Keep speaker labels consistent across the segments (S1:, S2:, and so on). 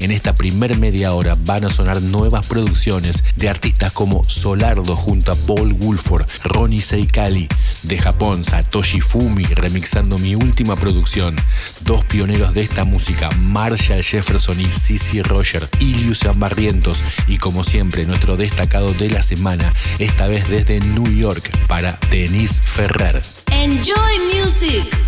S1: En esta primer media hora van a sonar nuevas producciones de artistas como Solardo junto a Paul Woolford, Ronnie Seikali, de Japón Satoshi Fumi remixando mi última producción, dos pioneros de esta música, Marshall Jefferson y Cici Roger, Ilius Barrientos y como siempre nuestro destacado de la semana, esta vez desde New York para Denise Ferrer.
S2: Enjoy music.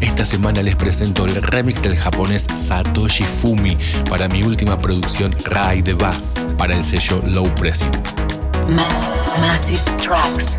S1: Esta semana les presento el remix del japonés Satoshi Fumi para mi última producción Rai de Bass para el sello Low Pressing.
S3: Massive Tracks.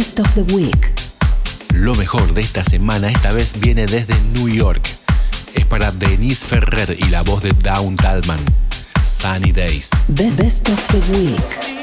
S4: Best of the Week.
S1: Lo mejor de esta semana esta vez viene desde New York. Es para Denise Ferrer y la voz de Down Talman. Sunny Days.
S4: The Best of the Week.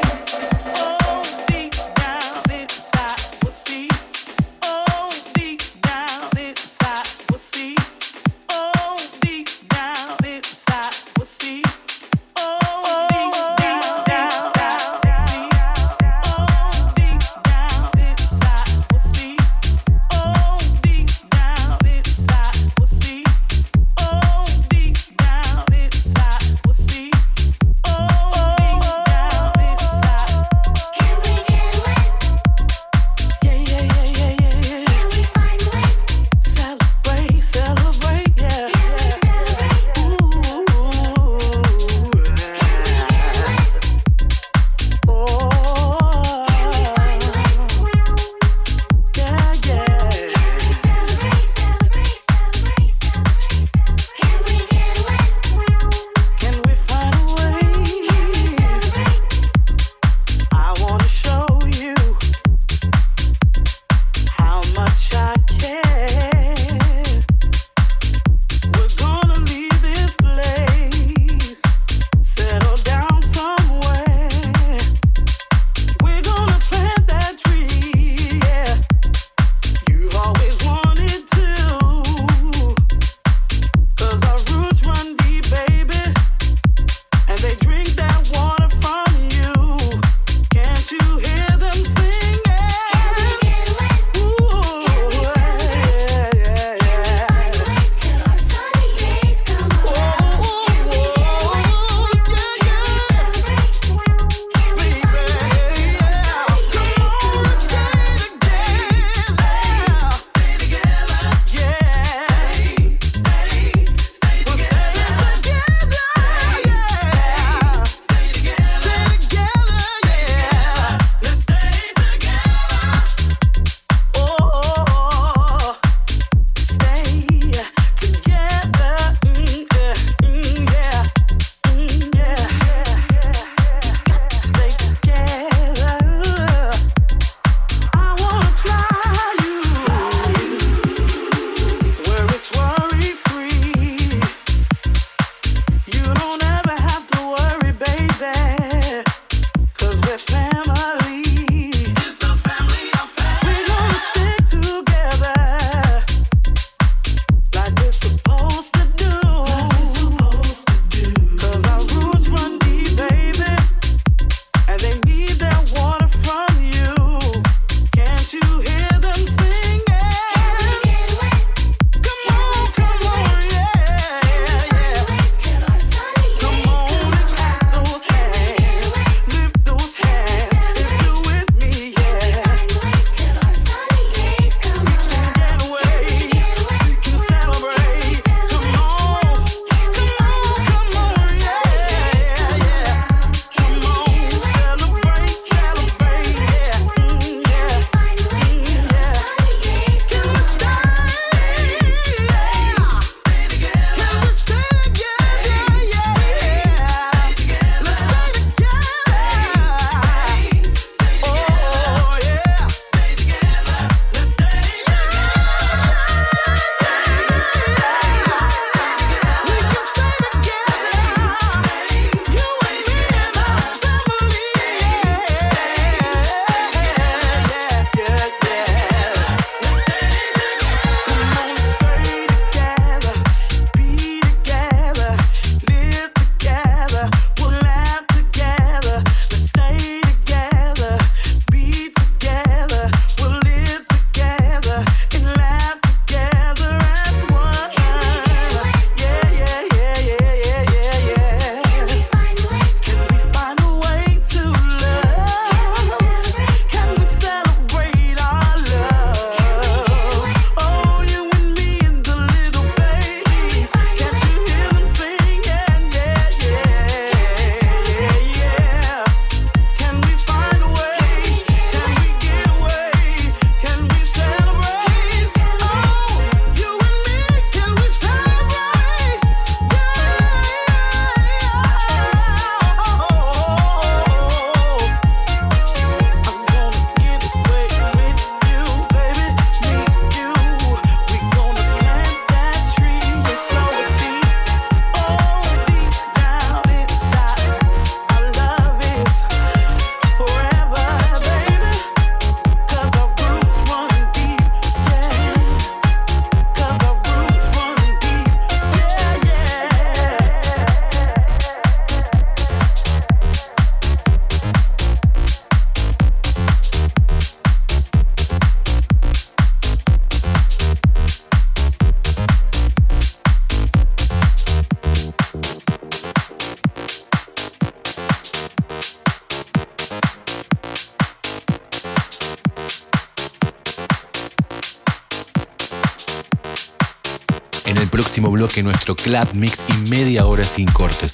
S1: Próximo bloque nuestro club mix y media hora sin cortes.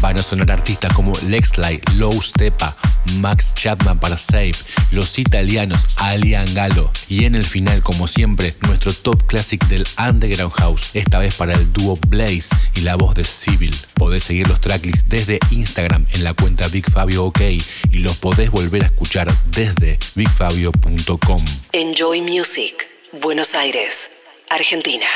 S1: Van a sonar artistas como Lexley, Low Stepa, Max Chapman para Save, los italianos Alian Galo y en el final, como siempre, nuestro top classic del Underground House, esta vez para el dúo Blaze y la voz de Civil. Podés seguir los tracklists desde Instagram en la cuenta Big Fabio OK y los podés volver a escuchar desde bigfabio.com.
S3: Enjoy Music, Buenos Aires, Argentina.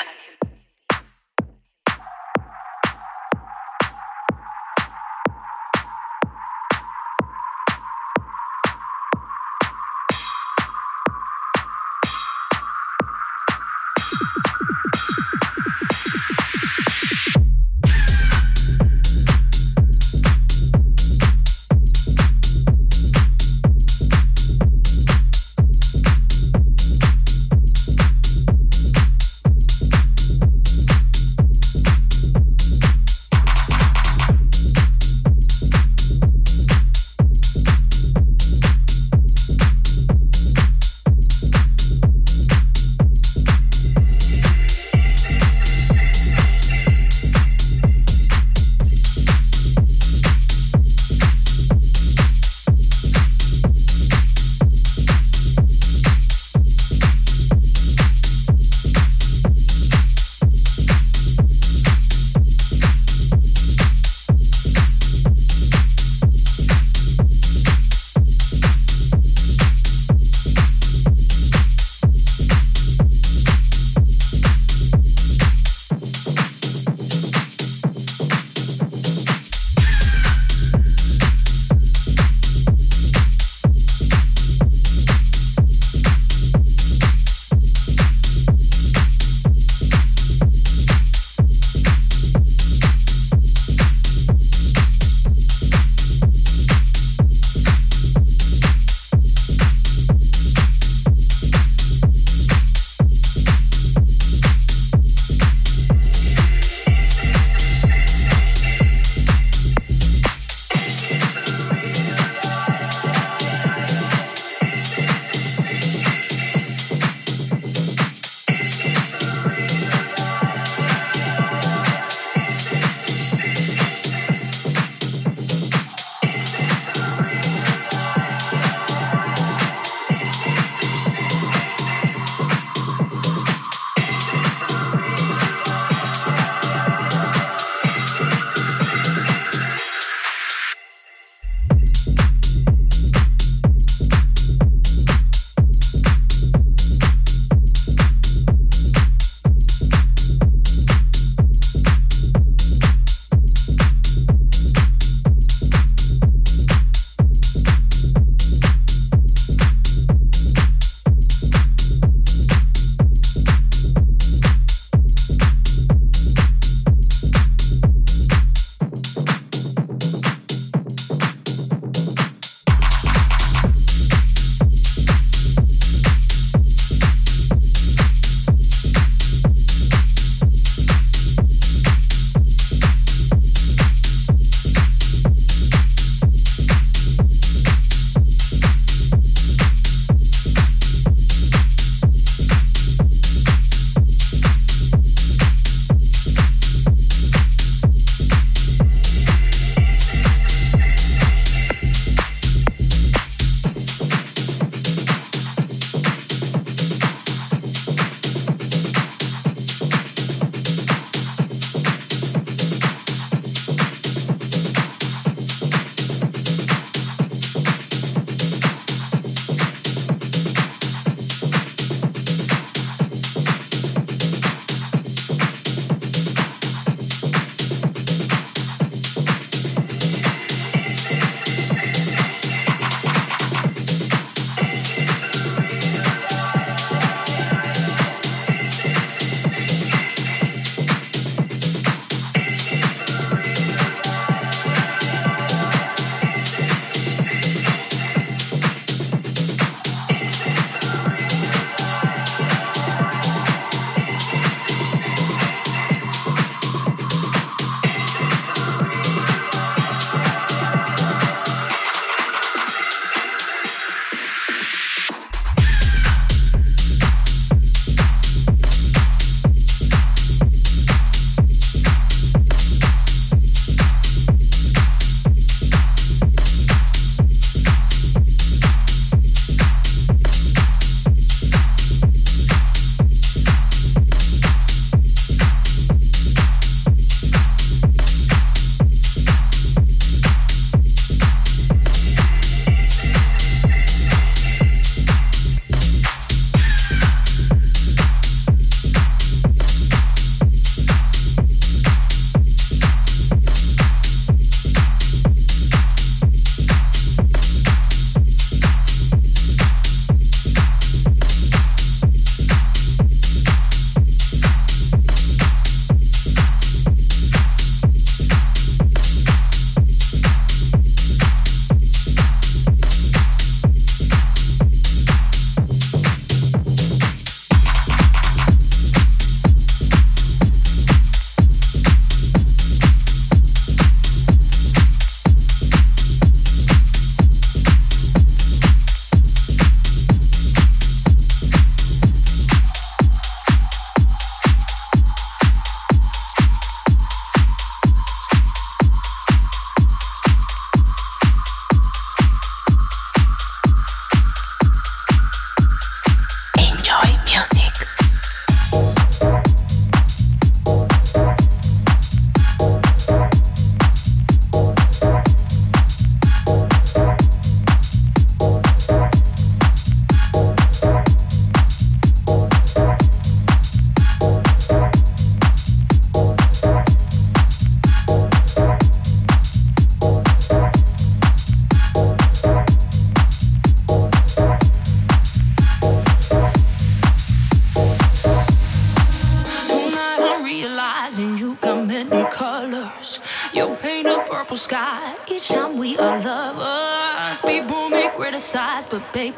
S5: Babe,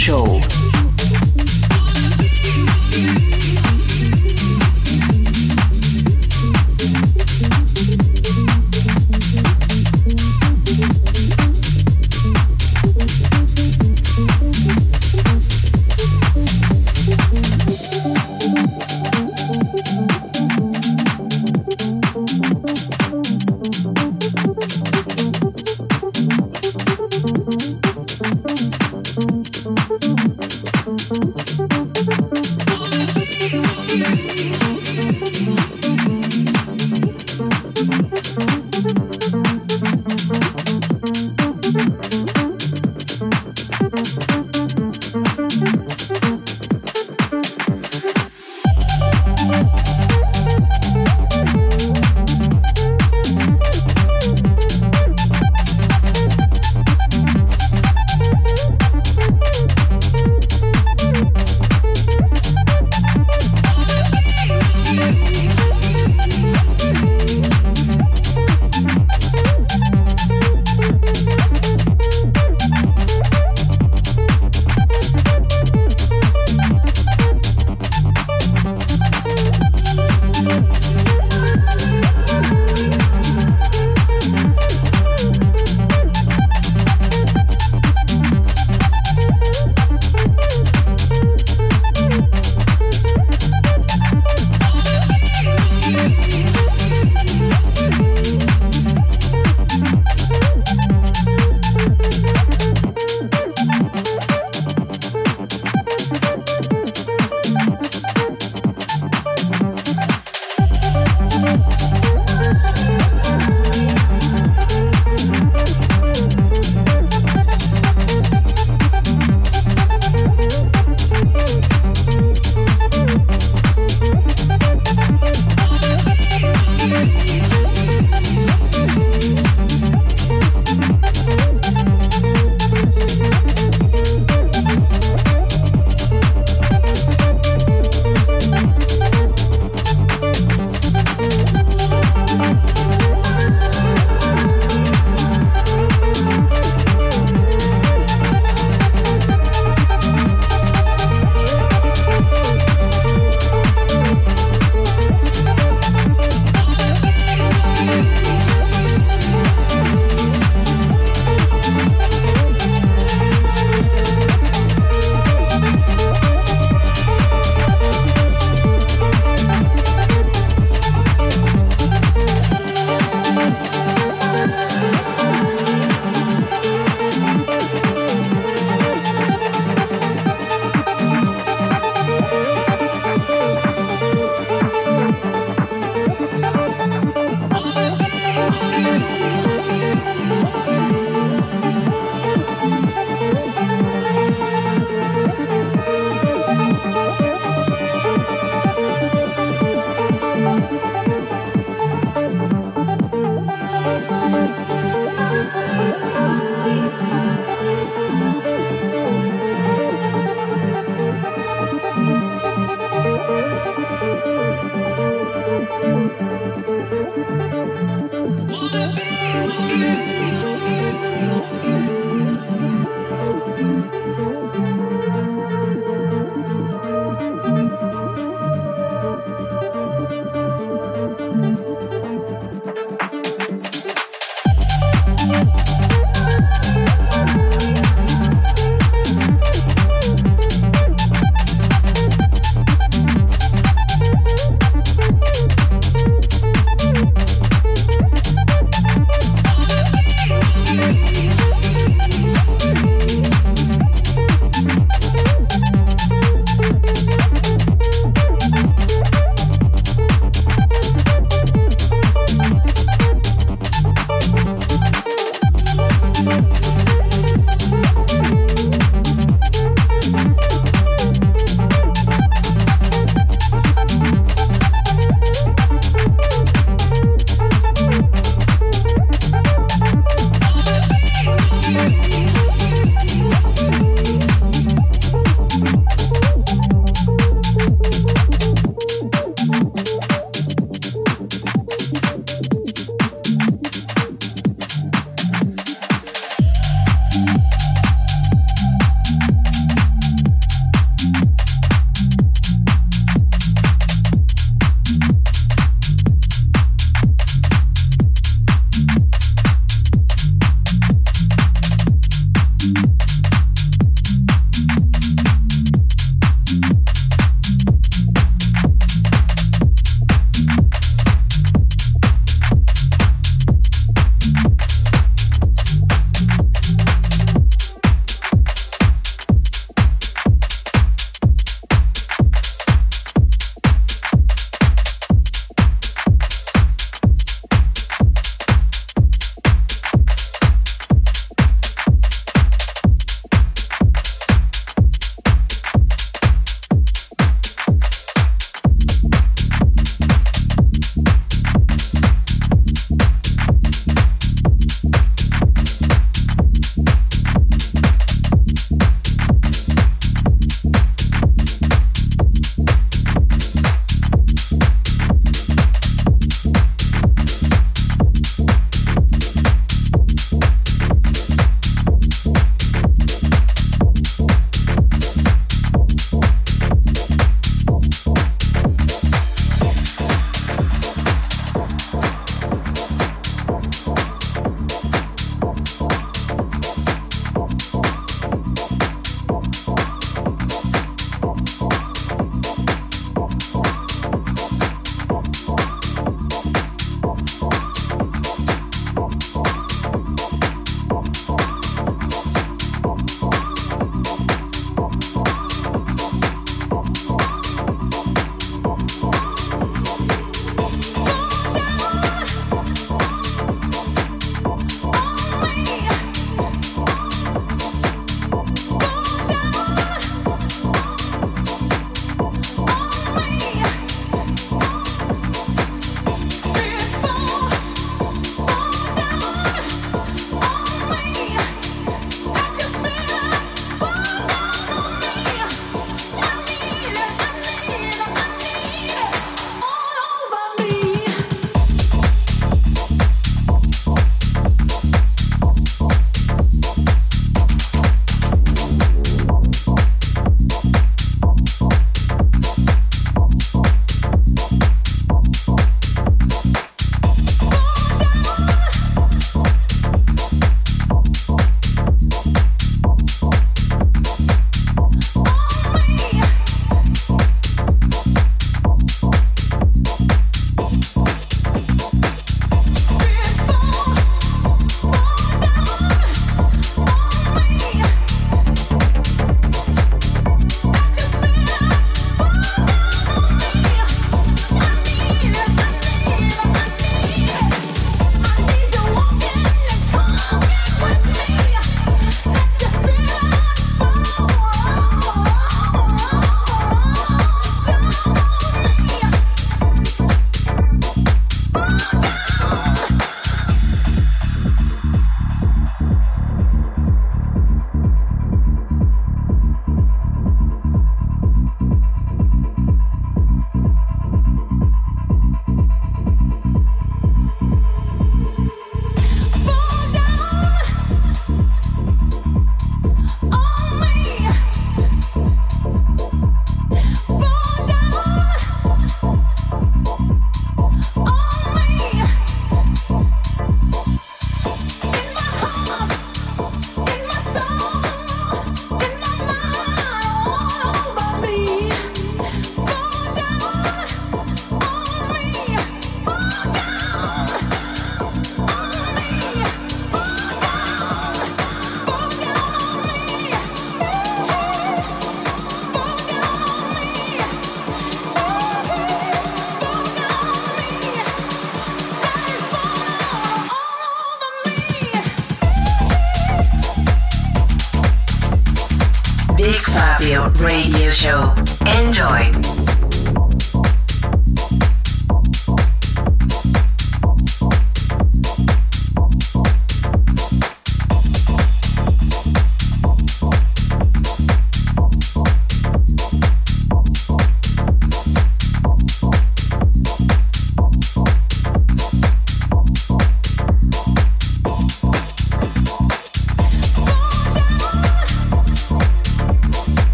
S3: Show.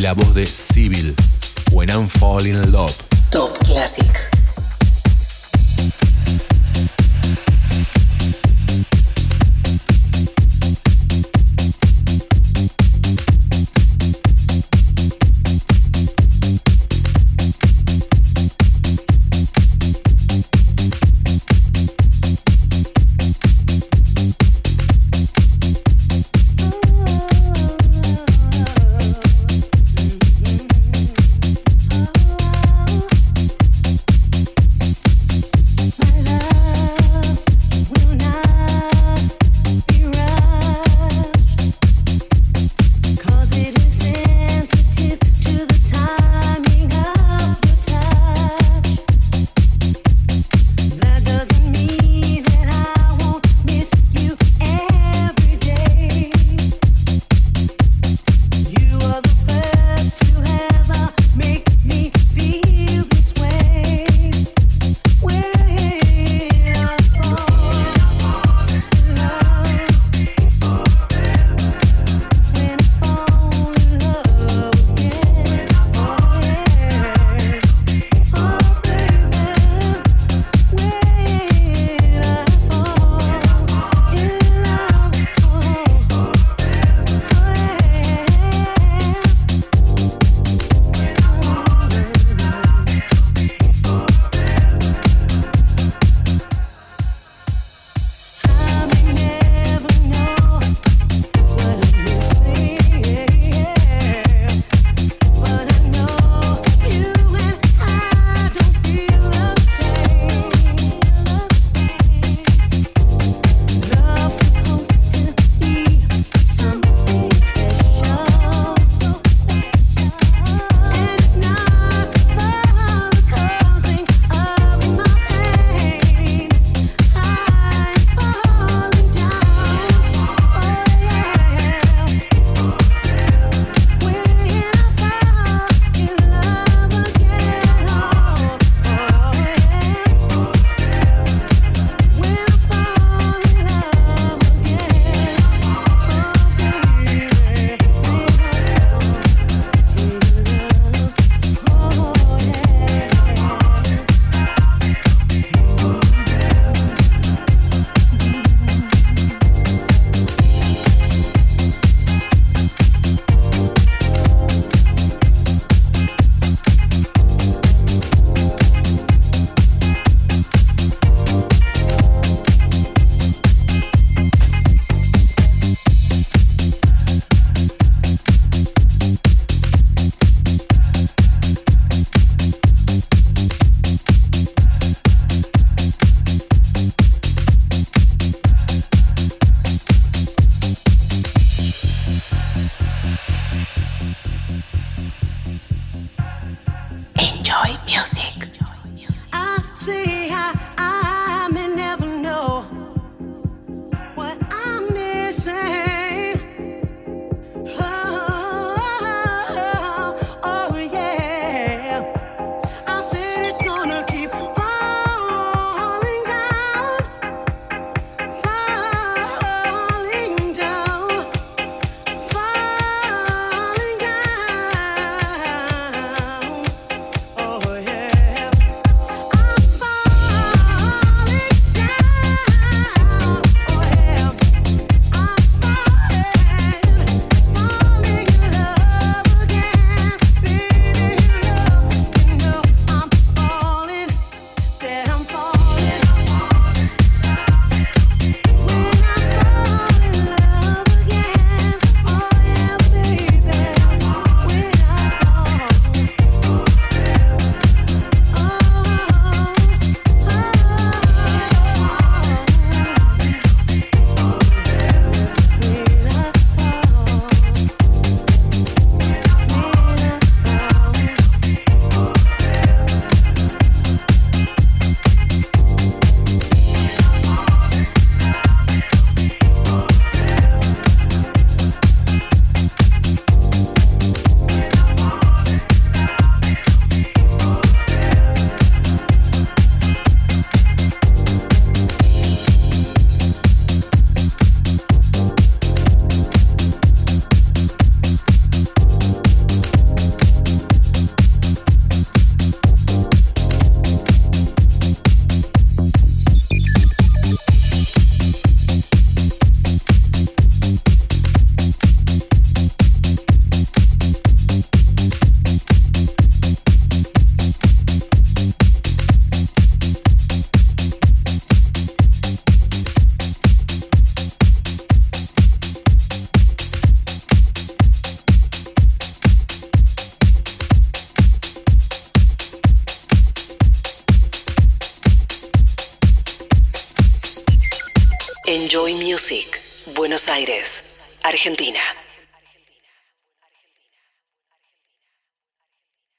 S4: la voz de Civil, When I'm Falling in Love.